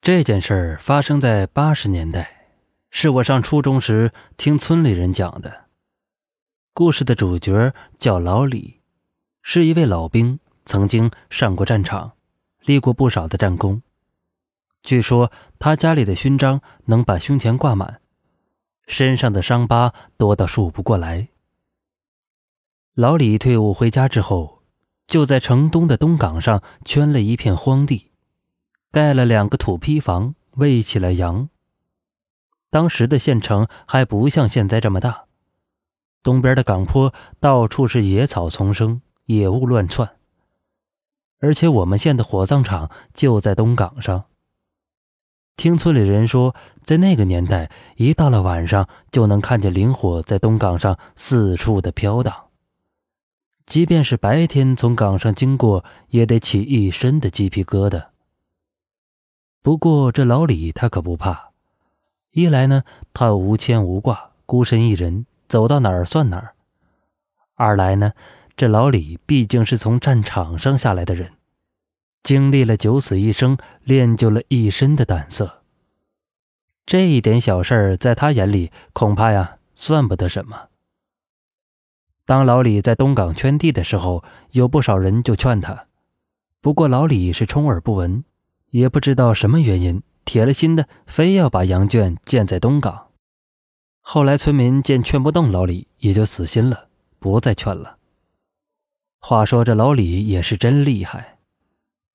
这件事儿发生在八十年代，是我上初中时听村里人讲的。故事的主角叫老李，是一位老兵，曾经上过战场，立过不少的战功。据说他家里的勋章能把胸前挂满，身上的伤疤多到数不过来。老李退伍回家之后，就在城东的东港上圈了一片荒地。盖了两个土坯房，喂起了羊。当时的县城还不像现在这么大，东边的岗坡到处是野草丛生，野物乱窜。而且我们县的火葬场就在东岗上。听村里人说，在那个年代，一到了晚上就能看见灵火在东岗上四处的飘荡，即便是白天从岗上经过，也得起一身的鸡皮疙瘩。不过这老李他可不怕，一来呢，他无牵无挂，孤身一人，走到哪儿算哪儿；二来呢，这老李毕竟是从战场上下来的人，经历了九死一生，练就了一身的胆色。这一点小事儿，在他眼里恐怕呀算不得什么。当老李在东港圈地的时候，有不少人就劝他，不过老李是充耳不闻。也不知道什么原因，铁了心的非要把羊圈建在东港。后来村民见劝不动老李，也就死心了，不再劝了。话说这老李也是真厉害，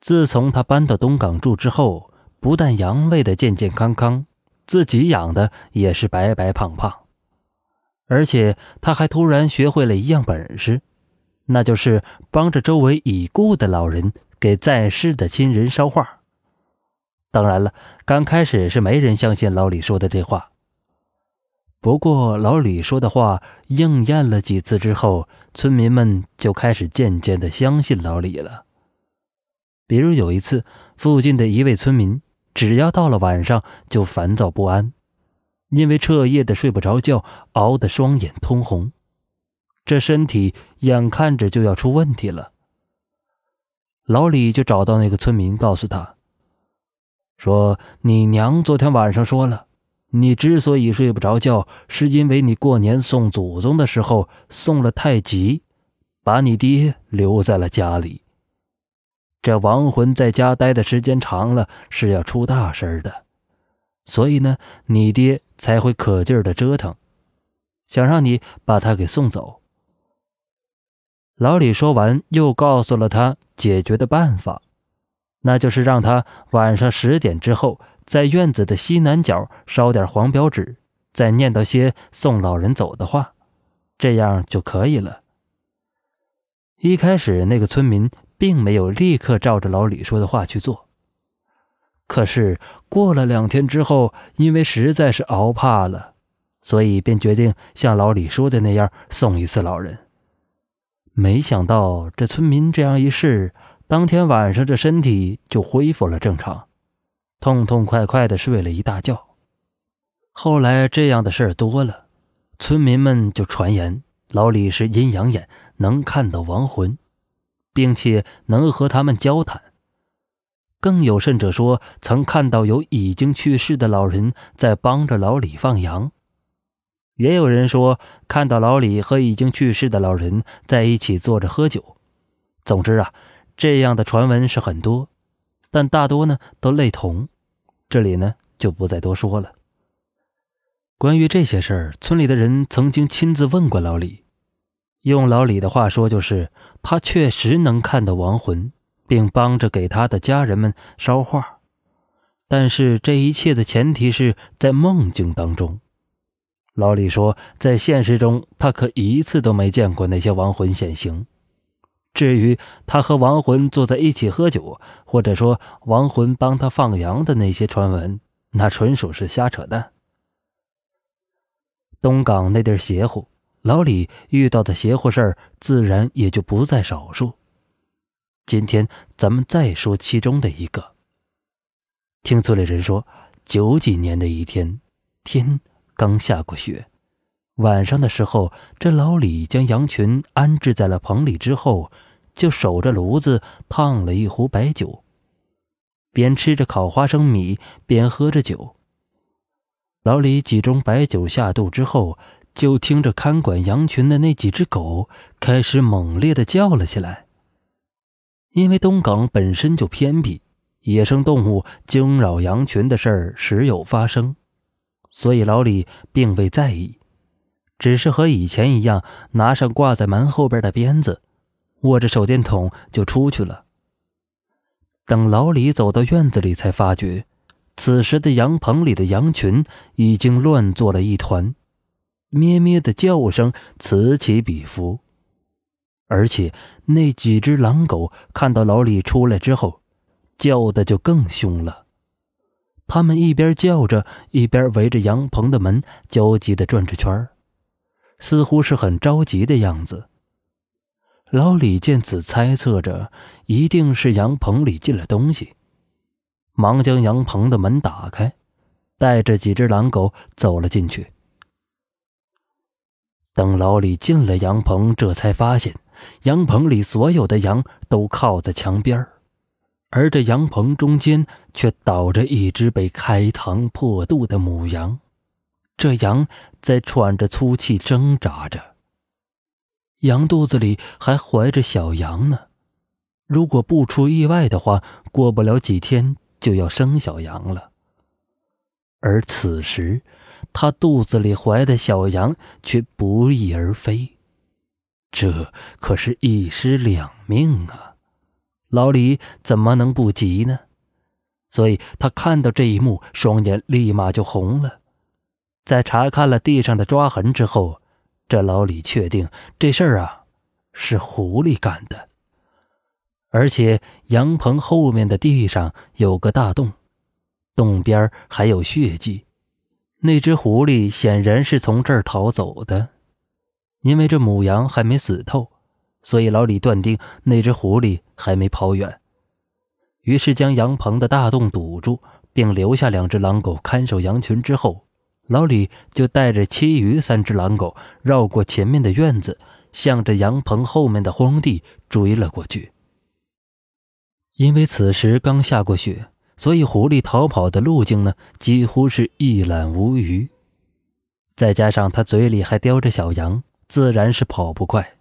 自从他搬到东港住之后，不但羊喂的健健康康，自己养的也是白白胖胖，而且他还突然学会了一样本事，那就是帮着周围已故的老人给在世的亲人捎话。当然了，刚开始是没人相信老李说的这话。不过老李说的话应验了几次之后，村民们就开始渐渐的相信老李了。比如有一次，附近的一位村民只要到了晚上就烦躁不安，因为彻夜的睡不着觉，熬得双眼通红，这身体眼看着就要出问题了。老李就找到那个村民，告诉他。说你娘昨天晚上说了，你之所以睡不着觉，是因为你过年送祖宗的时候送了太急，把你爹留在了家里。这亡魂在家待的时间长了，是要出大事的，所以呢，你爹才会可劲儿的折腾，想让你把他给送走。老李说完，又告诉了他解决的办法。那就是让他晚上十点之后，在院子的西南角烧点黄标纸，再念叨些送老人走的话，这样就可以了。一开始，那个村民并没有立刻照着老李说的话去做，可是过了两天之后，因为实在是熬怕了，所以便决定像老李说的那样送一次老人。没想到这村民这样一试。当天晚上，这身体就恢复了正常，痛痛快快的睡了一大觉。后来这样的事儿多了，村民们就传言老李是阴阳眼，能看到亡魂，并且能和他们交谈。更有甚者说，曾看到有已经去世的老人在帮着老李放羊。也有人说看到老李和已经去世的老人在一起坐着喝酒。总之啊。这样的传闻是很多，但大多呢都类同，这里呢就不再多说了。关于这些事儿，村里的人曾经亲自问过老李，用老李的话说，就是他确实能看到亡魂，并帮着给他的家人们捎话，但是这一切的前提是在梦境当中。老李说，在现实中他可一次都没见过那些亡魂显形。至于他和亡魂坐在一起喝酒，或者说亡魂帮他放羊的那些传闻，那纯属是瞎扯淡。东港那地邪乎，老李遇到的邪乎事儿自然也就不在少数。今天咱们再说其中的一个。听村里人说，九几年的一天，天刚下过雪。晚上的时候，这老李将羊群安置在了棚里之后，就守着炉子烫了一壶白酒。边吃着烤花生米，边喝着酒。老李几盅白酒下肚之后，就听着看管羊群的那几只狗开始猛烈的叫了起来。因为东港本身就偏僻，野生动物惊扰羊群的事儿时有发生，所以老李并未在意，只是和以前一样，拿上挂在门后边的鞭子，握着手电筒就出去了。等老李走到院子里，才发觉，此时的羊棚里的羊群已经乱作了一团，咩咩的叫声此起彼伏，而且那几只狼狗看到老李出来之后，叫的就更凶了。他们一边叫着，一边围着羊棚的门焦急地转着圈似乎是很着急的样子。老李见此，猜测着一定是羊棚里进了东西，忙将羊棚的门打开，带着几只狼狗走了进去。等老李进了羊棚，这才发现羊棚里所有的羊都靠在墙边而这羊棚中间却倒着一只被开膛破肚的母羊，这羊在喘着粗气挣扎着。羊肚子里还怀着小羊呢，如果不出意外的话，过不了几天就要生小羊了。而此时，他肚子里怀的小羊却不翼而飞，这可是一尸两命啊！老李怎么能不急呢？所以他看到这一幕，双眼立马就红了。在查看了地上的抓痕之后。这老李确定这事儿啊是狐狸干的，而且羊棚后面的地上有个大洞，洞边还有血迹，那只狐狸显然是从这儿逃走的。因为这母羊还没死透，所以老李断定那只狐狸还没跑远，于是将羊棚的大洞堵住，并留下两只狼狗看守羊群之后。老李就带着其余三只狼狗绕过前面的院子，向着羊棚后面的荒地追了过去。因为此时刚下过雪，所以狐狸逃跑的路径呢几乎是一览无余。再加上他嘴里还叼着小羊，自然是跑不快。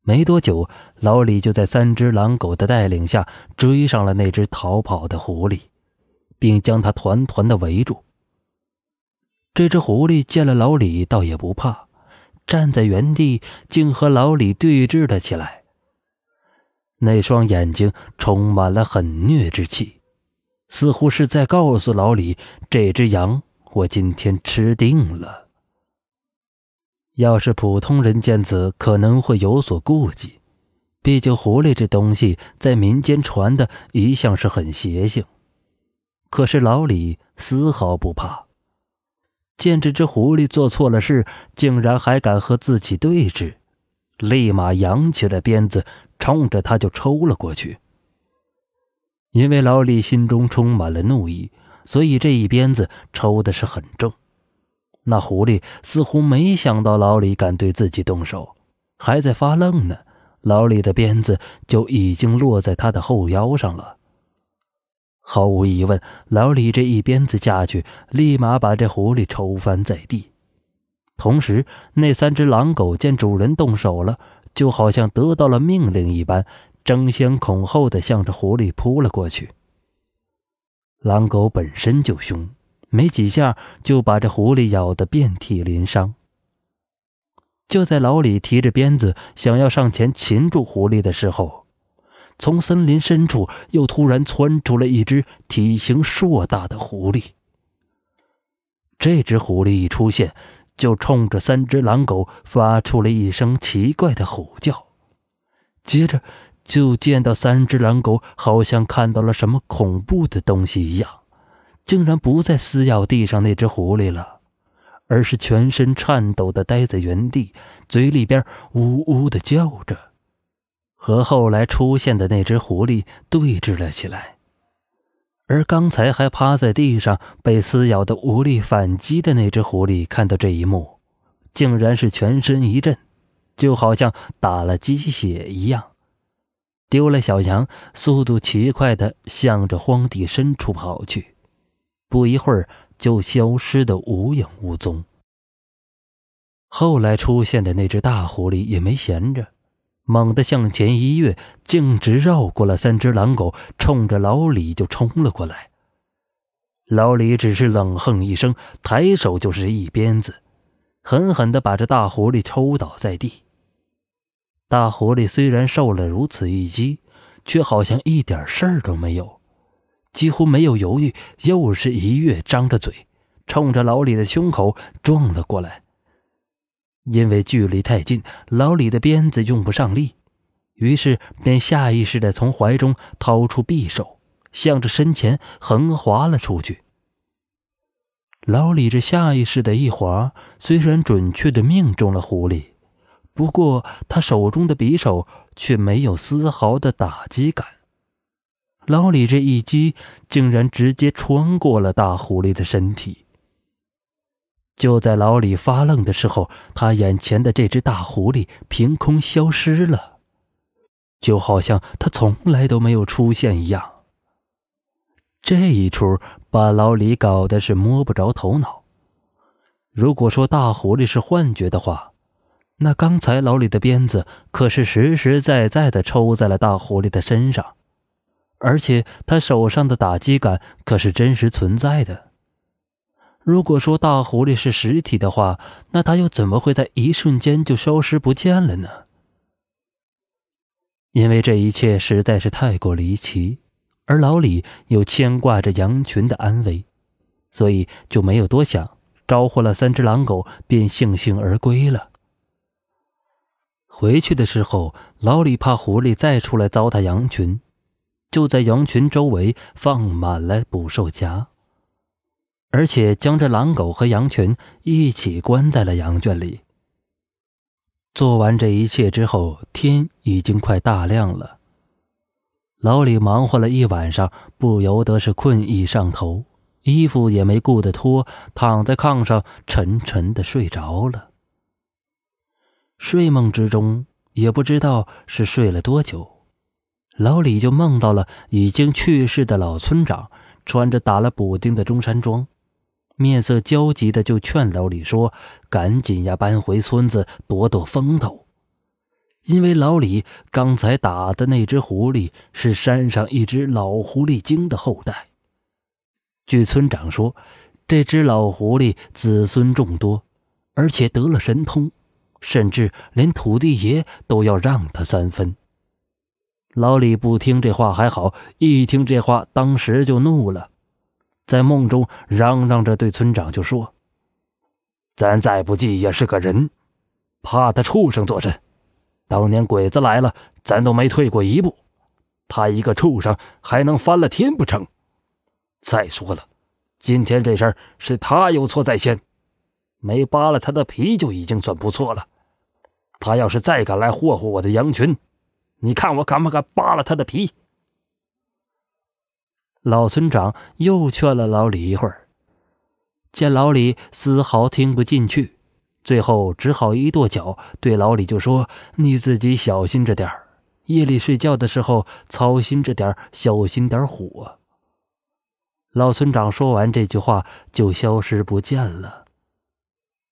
没多久，老李就在三只狼狗的带领下追上了那只逃跑的狐狸，并将它团团的围住。这只狐狸见了老李，倒也不怕，站在原地，竟和老李对峙了起来。那双眼睛充满了狠虐之气，似乎是在告诉老李：“这只羊，我今天吃定了。”要是普通人见此，可能会有所顾忌，毕竟狐狸这东西在民间传的一向是很邪性。可是老李丝毫不怕。见这只狐狸做错了事，竟然还敢和自己对峙，立马扬起了鞭子，冲着他就抽了过去。因为老李心中充满了怒意，所以这一鞭子抽的是很重。那狐狸似乎没想到老李敢对自己动手，还在发愣呢，老李的鞭子就已经落在他的后腰上了。毫无疑问，老李这一鞭子下去，立马把这狐狸抽翻在地。同时，那三只狼狗见主人动手了，就好像得到了命令一般，争先恐后的向着狐狸扑了过去。狼狗本身就凶，没几下就把这狐狸咬得遍体鳞伤。就在老李提着鞭子想要上前擒住狐狸的时候，从森林深处又突然窜出了一只体型硕大的狐狸。这只狐狸一出现，就冲着三只狼狗发出了一声奇怪的吼叫，接着就见到三只狼狗好像看到了什么恐怖的东西一样，竟然不再撕咬地上那只狐狸了，而是全身颤抖的待在原地，嘴里边呜呜的叫着。和后来出现的那只狐狸对峙了起来，而刚才还趴在地上被撕咬的无力反击的那只狐狸，看到这一幕，竟然是全身一震，就好像打了鸡血一样，丢了小羊，速度奇快的向着荒地深处跑去，不一会儿就消失的无影无踪。后来出现的那只大狐狸也没闲着，猛地向前一跃，径直绕过了三只狼狗，冲着老李就冲了过来。老李只是冷哼一声，抬手就是一鞭子，狠狠地把这大狐狸抽倒在地。大狐狸虽然受了如此一击，却好像一点事儿都没有，几乎没有犹豫，又是一跃，张着嘴，冲着老李的胸口撞了过来。因为距离太近，老李的鞭子用不上力，于是便下意识地从怀中掏出匕首，向着身前横划了出去。老李这下意识的一划，虽然准确地命中了狐狸，不过他手中的匕首却没有丝毫的打击感。老李这一击，竟然直接穿过了大狐狸的身体。就在老李发愣的时候，他眼前的这只大狐狸凭空消失了，就好像他从来都没有出现一样。这一出把老李搞得是摸不着头脑。如果说大狐狸是幻觉的话，那刚才老李的鞭子可是实实在在的抽在了大狐狸的身上，而且他手上的打击感可是真实存在的。如果说大狐狸是实体的话，那它又怎么会在一瞬间就消失不见了呢？因为这一切实在是太过离奇，而老李又牵挂着羊群的安危，所以就没有多想，招呼了三只狼狗，便悻悻而归了。回去的时候，老李怕狐狸再出来糟蹋羊群，就在羊群周围放满了捕兽夹。而且将这狼狗和羊群一起关在了羊圈里。做完这一切之后，天已经快大亮了。老李忙活了一晚上，不由得是困意上头，衣服也没顾得脱，躺在炕上沉沉的睡着了。睡梦之中，也不知道是睡了多久，老李就梦到了已经去世的老村长，穿着打了补丁的中山装。面色焦急的就劝老李说：“赶紧呀，搬回村子躲躲风头，因为老李刚才打的那只狐狸是山上一只老狐狸精的后代。据村长说，这只老狐狸子孙众多，而且得了神通，甚至连土地爷都要让他三分。”老李不听这话还好，一听这话，当时就怒了。在梦中嚷嚷着对村长就说：“咱再不济也是个人，怕他畜生做甚？当年鬼子来了，咱都没退过一步，他一个畜生还能翻了天不成？再说了，今天这事儿是他有错在先，没扒了他的皮就已经算不错了。他要是再敢来霍霍我的羊群，你看我敢不敢扒了他的皮？”老村长又劝了老李一会儿，见老李丝毫听不进去，最后只好一跺脚，对老李就说：“你自己小心着点夜里睡觉的时候操心着点小心点火。”老村长说完这句话就消失不见了，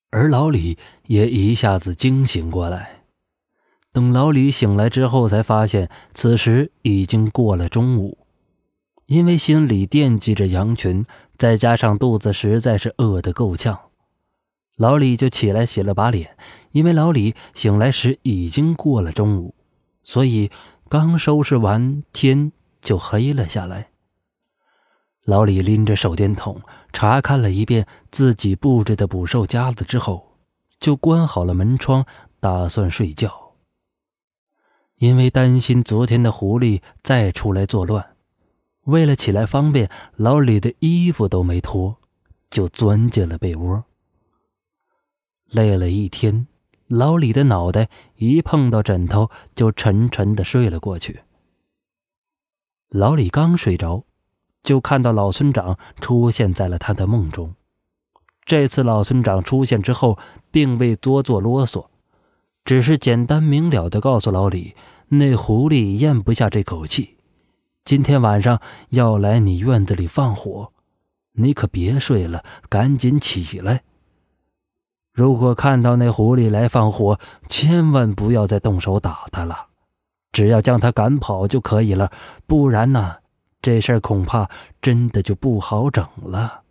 而老李也一下子惊醒过来。等老李醒来之后，才发现此时已经过了中午。因为心里惦记着羊群，再加上肚子实在是饿得够呛，老李就起来洗了把脸。因为老李醒来时已经过了中午，所以刚收拾完，天就黑了下来。老李拎着手电筒查看了一遍自己布置的捕兽夹子之后，就关好了门窗，打算睡觉。因为担心昨天的狐狸再出来作乱。为了起来方便，老李的衣服都没脱，就钻进了被窝。累了一天，老李的脑袋一碰到枕头，就沉沉的睡了过去。老李刚睡着，就看到老村长出现在了他的梦中。这次老村长出现之后，并未多做啰嗦，只是简单明了的告诉老李，那狐狸咽不下这口气，今天晚上要来你院子里放火，你可别睡了，赶紧起来。如果看到那狐狸来放火，千万不要再动手打他了，只要将他赶跑就可以了。不然呢，这事儿恐怕真的就不好整了。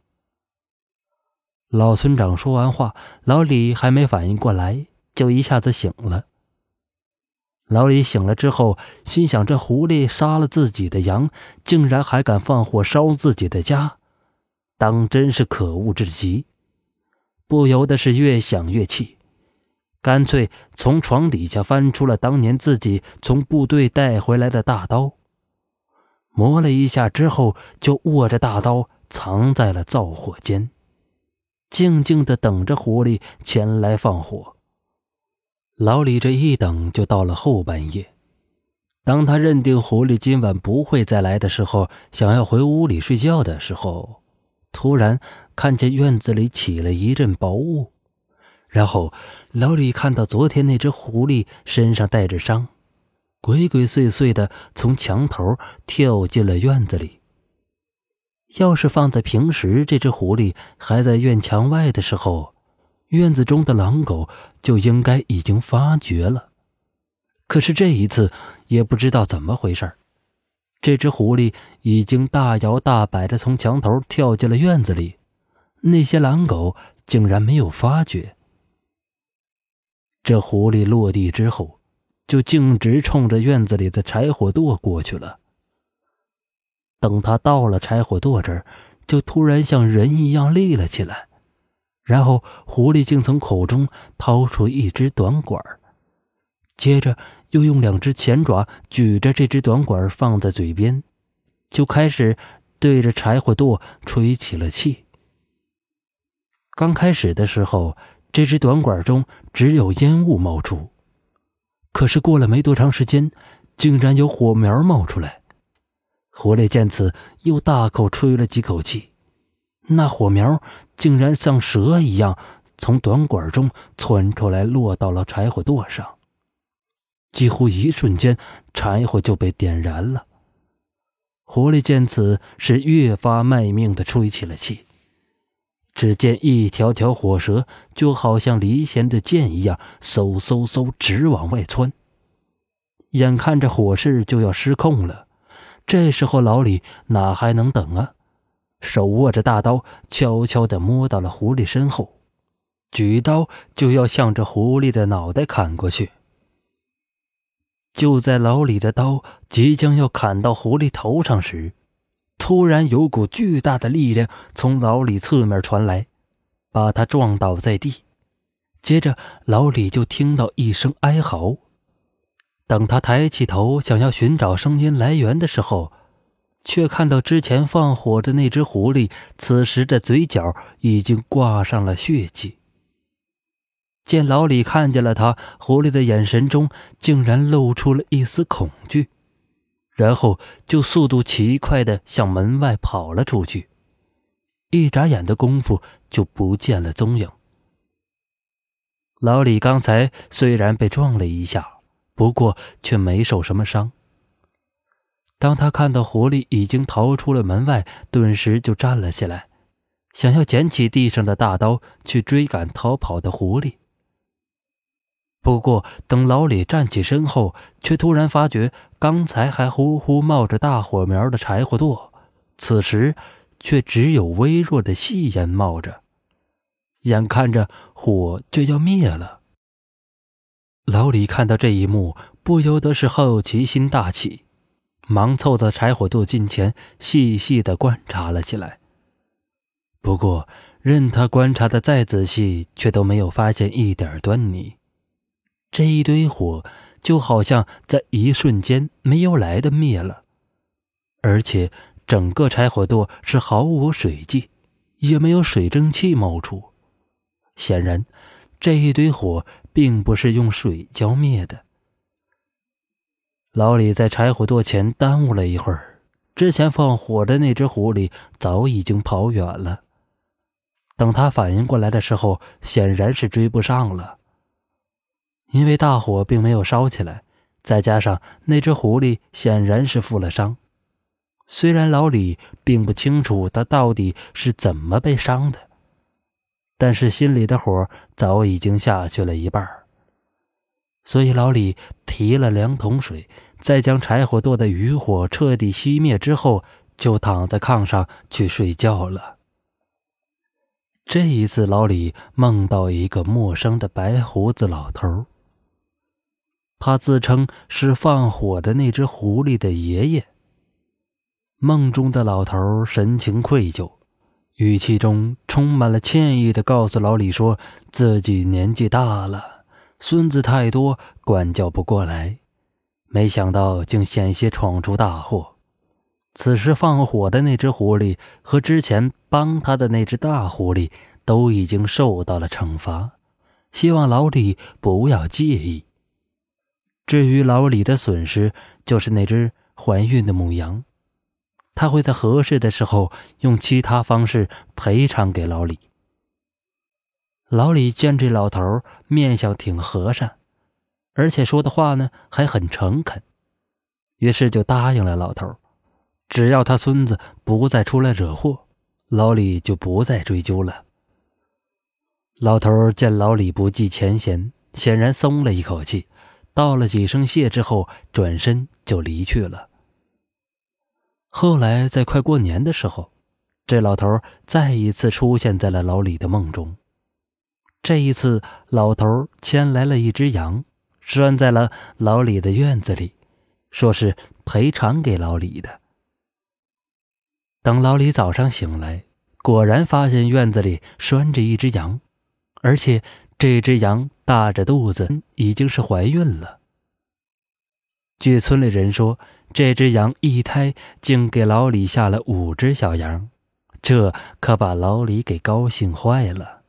老村长说完话，老李还没反应过来，就一下子醒了。老李醒了之后，心想：这狐狸杀了自己的羊，竟然还敢放火烧自己的家，当真是可恶至极。不由得是越想越气，干脆从床底下翻出了当年自己从部队带回来的大刀，磨了一下之后，就握着大刀藏在了灶火间，静静的等着狐狸前来放火。老李这一等就到了后半夜，当他认定狐狸今晚不会再来的时候，想要回屋里睡觉的时候，突然看见院子里起了一阵薄雾，然后老李看到昨天那只狐狸身上带着伤，鬼鬼祟祟的从墙头跳进了院子里。要是放在平时，这只狐狸还在院墙外的时候。院子中的狼狗就应该已经发觉了，可是这一次也不知道怎么回事这只狐狸已经大摇大摆的从墙头跳进了院子里，那些狼狗竟然没有发觉。这狐狸落地之后，就径直冲着院子里的柴火垛过去了。等他到了柴火垛这儿，就突然像人一样立了起来。然后，狐狸竟从口中掏出一支短管接着又用两只前爪举着这支短管放在嘴边，就开始对着柴火垛吹起了气。刚开始的时候，这支短管中只有烟雾冒出，可是过了没多长时间，竟然有火苗冒出来。狐狸见此，又大口吹了几口气，那火苗。竟然像蛇一样从短管中窜出来，落到了柴火垛上。几乎一瞬间，柴火就被点燃了。狐狸见此，是越发卖命的吹起了气。只见一条条火蛇就好像离弦的箭一样，嗖嗖嗖直往外窜。眼看着火势就要失控了，这时候老李哪还能等啊？手握着大刀，悄悄地摸到了狐狸身后，举刀就要向着狐狸的脑袋砍过去。就在老李的刀即将要砍到狐狸头上时，突然有股巨大的力量从老李侧面传来，把他撞倒在地。接着，老李就听到一声哀嚎。等他抬起头想要寻找声音来源的时候，却看到之前放火的那只狐狸，此时的嘴角已经挂上了血迹。见老李看见了他，狐狸的眼神中竟然露出了一丝恐惧，然后就速度奇快地向门外跑了出去，一眨眼的功夫就不见了踪影。老李刚才虽然被撞了一下，不过却没受什么伤。当他看到狐狸已经逃出了门外，顿时就站了起来，想要捡起地上的大刀去追赶逃跑的狐狸。不过，等老李站起身后，却突然发觉刚才还呼呼冒着大火苗的柴火垛，此时却只有微弱的细烟冒着，眼看着火就要灭了。老李看到这一幕，不由得是好奇心大起。忙凑到柴火垛近前，细细的观察了起来。不过，任他观察的再仔细，却都没有发现一点端倪。这一堆火就好像在一瞬间没有来的灭了，而且整个柴火垛是毫无水迹，也没有水蒸气冒出。显然，这一堆火并不是用水浇灭的。老李在柴火垛前耽误了一会儿，之前放火的那只狐狸早已经跑远了。等他反应过来的时候，显然是追不上了。因为大火并没有烧起来，再加上那只狐狸显然是负了伤。虽然老李并不清楚他到底是怎么被伤的，但是心里的火早已经下去了一半所以老李提了两桶水，再将柴火垛的余火彻底熄灭之后，就躺在炕上去睡觉了。这一次，老李梦到一个陌生的白胡子老头。他自称是放火的那只狐狸的爷爷。梦中的老头神情愧疚，语气中充满了歉意的告诉老李，说自己年纪大了，孙子太多，管教不过来，没想到竟险些闯出大祸。此时放火的那只狐狸和之前帮他的那只大狐狸都已经受到了惩罚，希望老李不要介意。至于老李的损失，就是那只怀孕的母羊，他会在合适的时候用其他方式赔偿给老李。老李见这老头面相挺和善，而且说的话呢还很诚恳，于是就答应了老头。只要他孙子不再出来惹祸，老李就不再追究了。老头见老李不计前嫌，显然松了一口气，道了几声谢之后，转身就离去了。后来在快过年的时候，这老头再一次出现在了老李的梦中。这一次，老头牵来了一只羊，拴在了老李的院子里，说是赔偿给老李的。等老李早上醒来，果然发现院子里拴着一只羊，而且这只羊大着肚子，已经是怀孕了。据村里人说，这只羊一胎竟给老李下了五只小羊，这可把老李给高兴坏了。